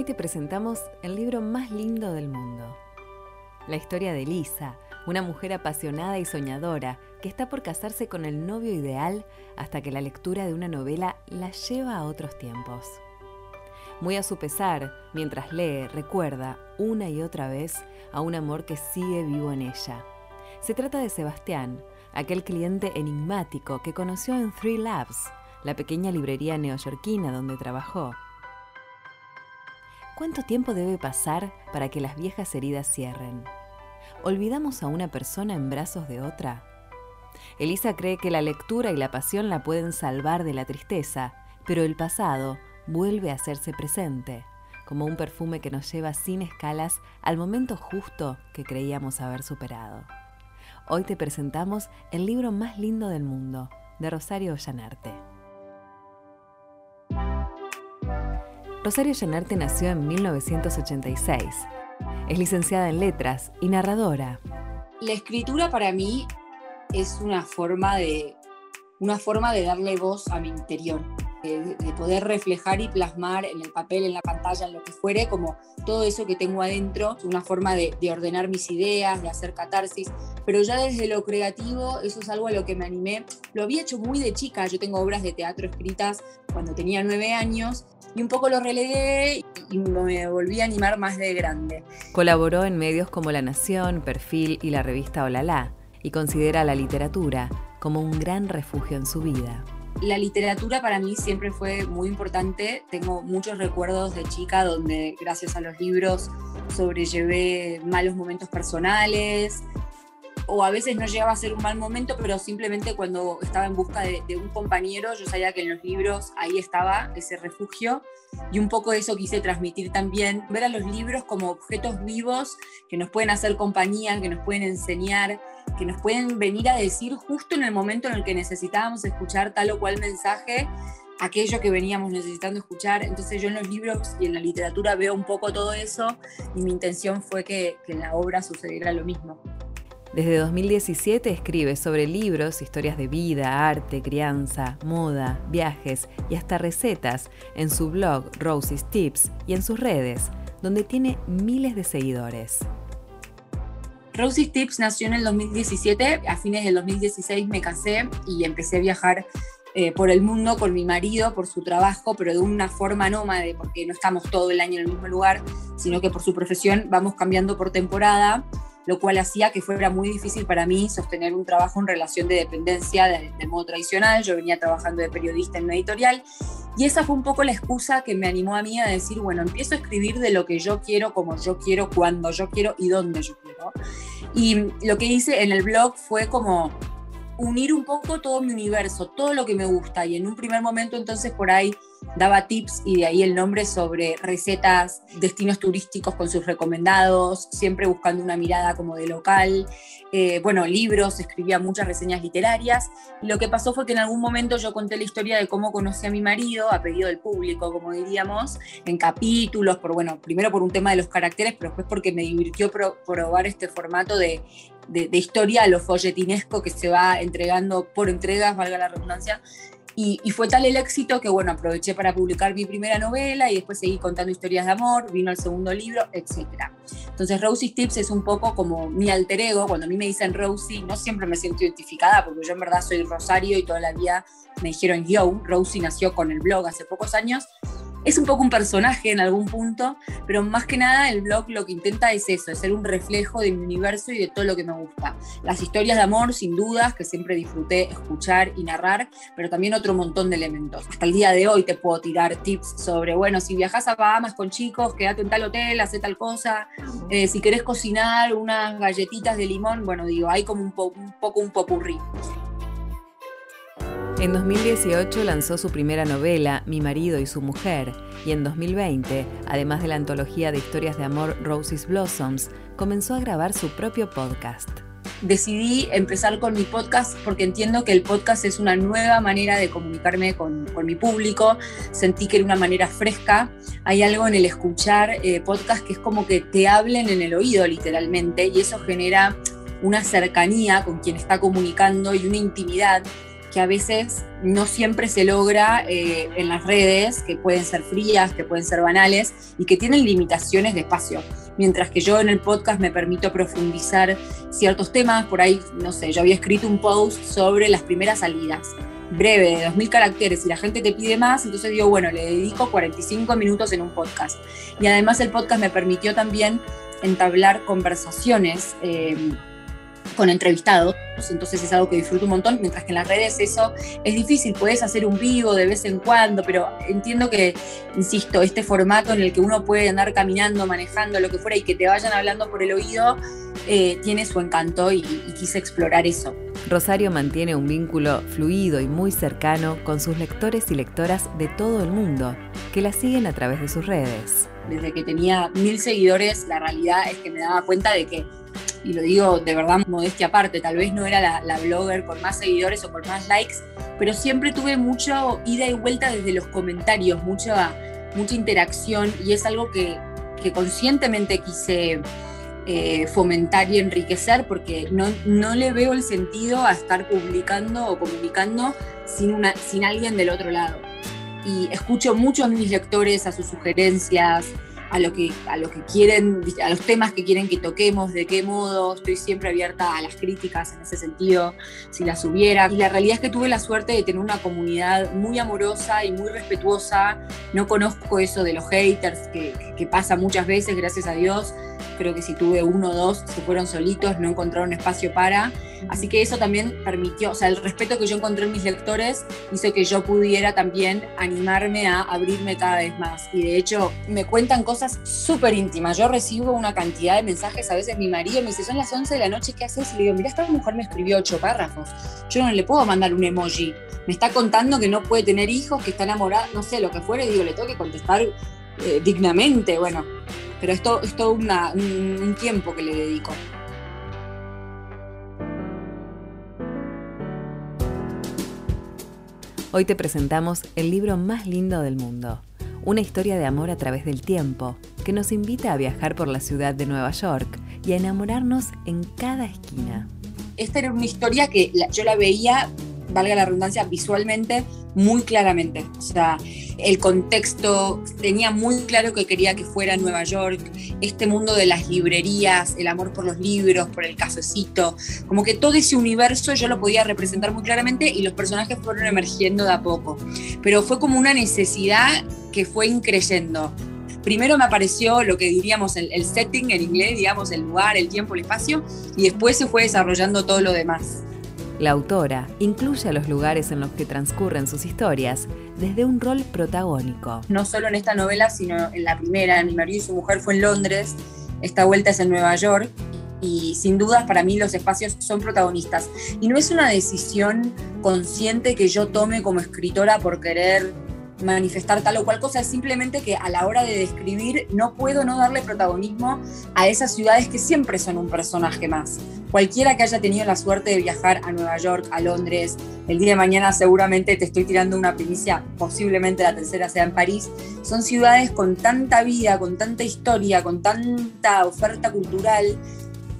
Hoy te presentamos el libro más lindo del mundo. La historia de Lisa, una mujer apasionada y soñadora que está por casarse con el novio ideal hasta que la lectura de una novela la lleva a otros tiempos. Muy a su pesar, mientras lee, recuerda una y otra vez a un amor que sigue vivo en ella. Se trata de Sebastián, aquel cliente enigmático que conoció en Three Labs, la pequeña librería neoyorquina donde trabajó. ¿Cuánto tiempo debe pasar para que las viejas heridas cierren? ¿Olvidamos a una persona en brazos de otra? Elisa cree que la lectura y la pasión la pueden salvar de la tristeza, pero el pasado vuelve a hacerse presente, como un perfume que nos lleva sin escalas al momento justo que creíamos haber superado. Hoy te presentamos el libro más lindo del mundo, de Rosario Ollanarte. Rosario Llanarte nació en 1986. Es licenciada en letras y narradora. La escritura para mí es una forma de, una forma de darle voz a mi interior de, poder reflejar y plasmar en el papel, en la pantalla, en lo que fuere, como todo eso que tengo adentro, una forma de, ordenar mis ideas, de hacer catarsis, pero ya desde lo creativo, eso es algo a lo que me animé. Lo había hecho muy de chica, yo tengo obras de teatro escritas cuando tenía nueve años y un poco lo relegué y me volví a animar más de grande. Colaboró en medios como La Nación, Perfil y la revista Olala y considera la literatura como un gran refugio en su vida. La literatura para mí siempre fue muy importante. Tengo muchos recuerdos de chica donde gracias a los libros sobrellevé malos momentos personales o a veces no llegaba a ser un mal momento, pero simplemente cuando estaba en busca de, un compañero, yo sabía que en los libros ahí estaba ese refugio y un poco eso quise transmitir también, ver a los libros como objetos vivos que nos pueden hacer compañía, que nos pueden enseñar, que nos pueden venir a decir justo en el momento en el que necesitábamos escuchar tal o cual mensaje, aquello que veníamos necesitando escuchar. Entonces yo en los libros y en la literatura veo un poco todo eso y mi intención fue que, que en la obra sucediera lo mismo. Desde 2017 escribe sobre libros, historias de vida, arte, crianza, moda, viajes y hasta recetas en su blog Rosie's Tips y en sus redes, donde tiene miles de seguidores. Rosie's Tips nació en el 2017, a fines del 2016 me casé y empecé a viajar eh, por el mundo con mi marido, por su trabajo, pero de una forma nómade, porque no estamos todo el año en el mismo lugar, sino que por su profesión vamos cambiando por temporada lo cual hacía que fuera muy difícil para mí sostener un trabajo en relación de dependencia del, modo tradicional. Yo venía trabajando de periodista en una editorial y esa fue un poco la excusa que me animó a mí a decir, bueno, empiezo a escribir de lo que yo quiero, como yo quiero, cuando yo quiero y dónde yo quiero. Y lo que hice en el blog fue como unir un poco todo mi universo, todo lo que me gusta. Y en un primer momento entonces por ahí daba tips y de ahí el nombre sobre recetas, destinos turísticos con sus recomendados, siempre buscando una mirada como de local. Eh, bueno, libros, escribía muchas reseñas literarias. Lo que pasó fue que en algún momento yo conté la historia de cómo conocí a mi marido, a pedido del público, como diríamos, en capítulos, por, bueno, primero por un tema de los caracteres, pero después porque me divirtió probar este formato de, de, de historia lo folletinesco que se va entregando por entregas, valga la redundancia, y, fue tal el éxito que, bueno, aproveché para publicar mi primera novela y después seguí contando historias de amor, vino el segundo libro, etc. Entonces, Rosie's Tips es un poco como mi alter ego. Cuando a mí me dicen Rosie, no siempre me siento identificada porque yo en verdad soy Rosario y toda la vida me dijeron yo. Rosie nació con el blog hace pocos años es un poco un personaje en algún punto, pero más que nada el blog lo que intenta es eso, es ser un reflejo de mi universo y de todo lo que me gusta. Las historias de amor, sin dudas, que siempre disfruté escuchar y narrar, pero también otro montón de elementos. Hasta el día de hoy te puedo tirar tips sobre, bueno, si viajas a Bahamas con chicos, quédate en tal hotel, hace tal cosa. Eh, si querés cocinar unas galletitas de limón, bueno, digo, hay como un, un poco un popurrí. En 2018 lanzó su primera novela, Mi marido y su mujer, y en 2020, además de la antología de historias de amor Roses Blossoms, comenzó a grabar su propio podcast. Decidí empezar con mi podcast porque entiendo que el podcast es una nueva manera de comunicarme con, mi público. Sentí que era una manera fresca. Hay algo en el escuchar eh, podcast que es como que te hablen en el oído literalmente y eso genera una cercanía con quien está comunicando y una intimidad que a veces no siempre se logra eh, en las redes, que pueden ser frías, que pueden ser banales y que tienen limitaciones de espacio. Mientras que yo en el podcast me permito profundizar ciertos temas, por ahí, no sé, yo había escrito un post sobre las primeras salidas, breve, de 2.000 caracteres, y la gente te pide más, entonces digo, bueno, le dedico 45 minutos en un podcast. Y además el podcast me permitió también entablar conversaciones. Eh, con entrevistados, entonces es algo que disfruto un montón, mientras que en las redes eso es difícil, puedes hacer un vivo de vez en cuando, pero entiendo que, insisto, este formato en el que uno puede andar caminando, manejando, lo que fuera, y que te vayan hablando por el oído, eh, tiene su encanto y, y quise explorar eso. Rosario mantiene un vínculo fluido y muy cercano con sus lectores y lectoras de todo el mundo, que la siguen a través de sus redes. Desde que tenía mil seguidores, la realidad es que me daba cuenta de que y lo digo de verdad modestia aparte, tal vez no era la, blogger con más seguidores o con más likes, pero siempre tuve mucha ida y vuelta desde los comentarios, mucha, mucha interacción y es algo que, conscientemente quise eh, fomentar y enriquecer porque no, no le veo el sentido a estar publicando o comunicando sin, una, sin alguien del otro lado. Y escucho mucho a mis lectores, a sus sugerencias, a lo que, a lo que quieren, a los temas que quieren que toquemos, de qué modo, estoy siempre abierta a las críticas en ese sentido, si las hubiera. Y la realidad es que tuve la suerte de tener una comunidad muy amorosa y muy respetuosa. No conozco eso de los haters que, que pasa muchas veces, gracias a Dios creo que si tuve uno o dos, se fueron solitos, no encontraron espacio para. Así que eso también permitió, o sea, el respeto que yo encontré en mis lectores hizo que yo pudiera también animarme a abrirme cada vez más. Y de hecho, me cuentan cosas súper íntimas. Yo recibo una cantidad de mensajes, a veces mi marido me dice, son las 11 de la noche, ¿qué haces? Y le digo, mira, esta mujer me escribió ocho párrafos. Yo no le puedo mandar un emoji. Me está contando que no puede tener hijos, que está enamorada, no sé, lo que fuera, y digo, le tengo que contestar eh, dignamente. Bueno, pero esto es todo un, tiempo que le dedico. Hoy te presentamos el libro más lindo del mundo, una historia de amor a través del tiempo, que nos invita a viajar por la ciudad de Nueva York y a enamorarnos en cada esquina. Esta era una historia que yo la veía, valga la redundancia, visualmente muy claramente. O sea, el contexto, tenía muy claro que quería que fuera Nueva York, este mundo de las librerías, el amor por los libros, por el cafecito, como que todo ese universo yo lo podía representar muy claramente y los personajes fueron emergiendo de a poco. Pero fue como una necesidad que fue increyendo. Primero me apareció lo que diríamos el, el setting en inglés, digamos, el lugar, el tiempo, el espacio, y después se fue desarrollando todo lo demás. La autora incluye a los lugares en los que transcurren sus historias desde un rol protagónico. No solo en esta novela, sino en la primera, Mi marido y su mujer fue en Londres, esta vuelta es en Nueva York y sin dudas para mí los espacios son protagonistas. Y no es una decisión consciente que yo tome como escritora por querer manifestar tal o cual cosa, es simplemente que a la hora de describir no puedo no darle protagonismo a esas ciudades que siempre son un personaje más. Cualquiera que haya tenido la suerte de viajar a Nueva York, a Londres, el día de mañana seguramente te estoy tirando una primicia, posiblemente la tercera sea en París, son ciudades con tanta vida, con tanta historia, con tanta oferta cultural,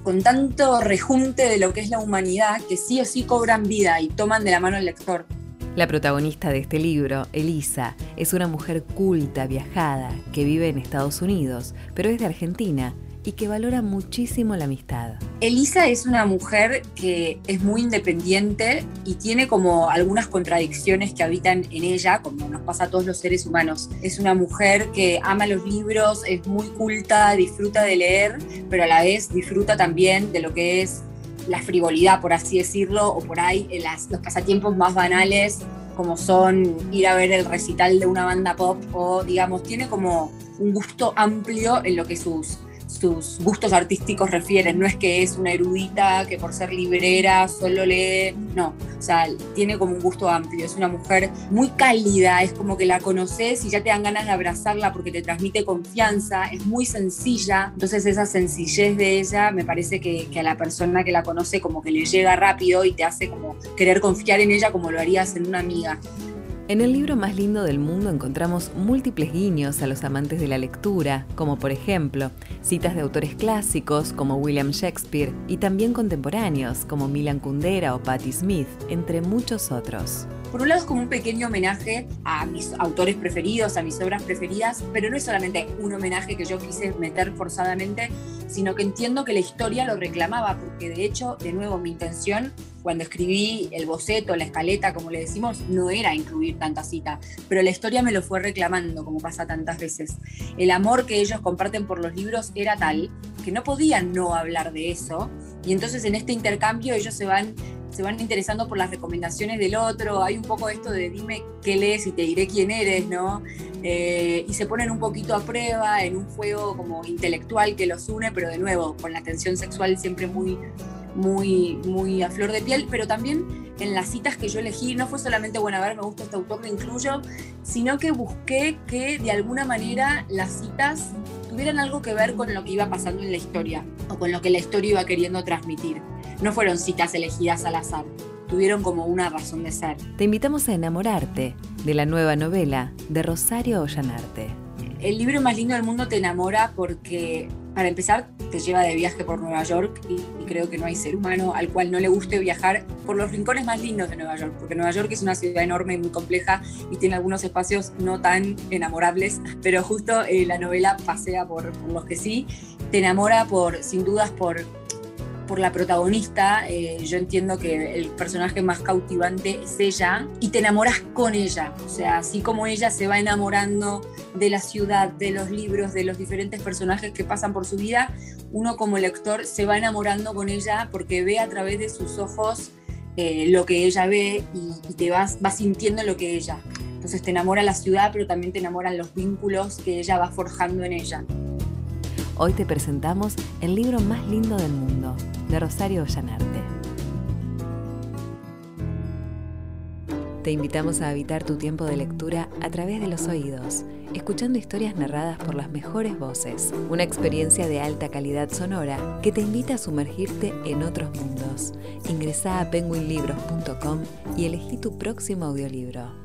con tanto rejunte de lo que es la humanidad, que sí o sí cobran vida y toman de la mano al lector. La protagonista de este libro, Elisa, es una mujer culta, viajada, que vive en Estados Unidos, pero es de Argentina y que valora muchísimo la amistad. Elisa es una mujer que es muy independiente y tiene como algunas contradicciones que habitan en ella, como nos pasa a todos los seres humanos. Es una mujer que ama los libros, es muy culta, disfruta de leer, pero a la vez disfruta también de lo que es la frivolidad, por así decirlo, o por ahí los pasatiempos más banales, como son ir a ver el recital de una banda pop, o digamos, tiene como un gusto amplio en lo que sus, sus gustos artísticos refieren. No es que es una erudita que por ser librera solo lee, no, o sea, tiene como un gusto amplio. Es una mujer muy cálida, es como que la conoces y ya te dan ganas de abrazarla porque te transmite confianza, es muy sencilla. Entonces esa sencillez de ella me parece que, que a la persona que la conoce como que le llega rápido y te hace como querer confiar en ella como lo harías en una amiga. En el libro más lindo del mundo encontramos múltiples guiños a los amantes de la lectura, como por ejemplo citas de autores clásicos como William Shakespeare y también contemporáneos como Milan Kundera o Patti Smith, entre muchos otros. Por un lado es como un pequeño homenaje a mis autores preferidos, a mis obras preferidas, pero no es solamente un homenaje que yo quise meter forzadamente, sino que entiendo que la historia lo reclamaba, porque de hecho, de nuevo, mi intención cuando escribí el boceto, la escaleta, como le decimos, no era incluir tanta cita, pero la historia me lo fue reclamando, como pasa tantas veces. El amor que ellos comparten por los libros era tal que no podían no hablar de eso, y entonces en este intercambio ellos se van se van interesando por las recomendaciones del otro, hay un poco esto de dime qué lees y te diré quién eres, ¿no? Eh, y se ponen un poquito a prueba en un juego como intelectual que los une, pero de nuevo, con la tensión sexual siempre muy, muy, muy a flor de piel, pero también en las citas que yo elegí, no fue solamente, bueno, a ver, me gusta este autor, me incluyo, sino que busqué que de alguna manera las citas tuvieran algo que ver con lo que iba pasando en la historia o con lo que la historia iba queriendo transmitir. No fueron citas elegidas al azar, tuvieron como una razón de ser. Te invitamos a enamorarte de la nueva novela de Rosario Ollanarte. El libro más lindo del mundo te enamora porque para empezar, te lleva de viaje por Nueva York y, creo que no hay ser humano al cual no le guste viajar por los rincones más lindos de Nueva York, porque Nueva York es una ciudad enorme y muy compleja y tiene algunos espacios no tan enamorables, pero justo eh, la novela pasea por, por los que sí, te enamora por, sin dudas, por por la protagonista, eh, yo entiendo que el personaje más cautivante es ella y te enamoras con ella. O sea, así como ella se va enamorando de la ciudad, de los libros, de los diferentes personajes que pasan por su vida, uno como lector se va enamorando con ella porque ve a través de sus ojos eh, lo que ella ve y, te vas, vas sintiendo lo que ella. Entonces te enamora la ciudad, pero también te enamoran los vínculos que ella va forjando en ella. Hoy te presentamos el libro más lindo del mundo, de Rosario Ollanarte. Te invitamos a habitar tu tiempo de lectura a través de los oídos, escuchando historias narradas por las mejores voces, una experiencia de alta calidad sonora que te invita a sumergirte en otros mundos. Ingresa a penguinlibros.com y elegí tu próximo audiolibro.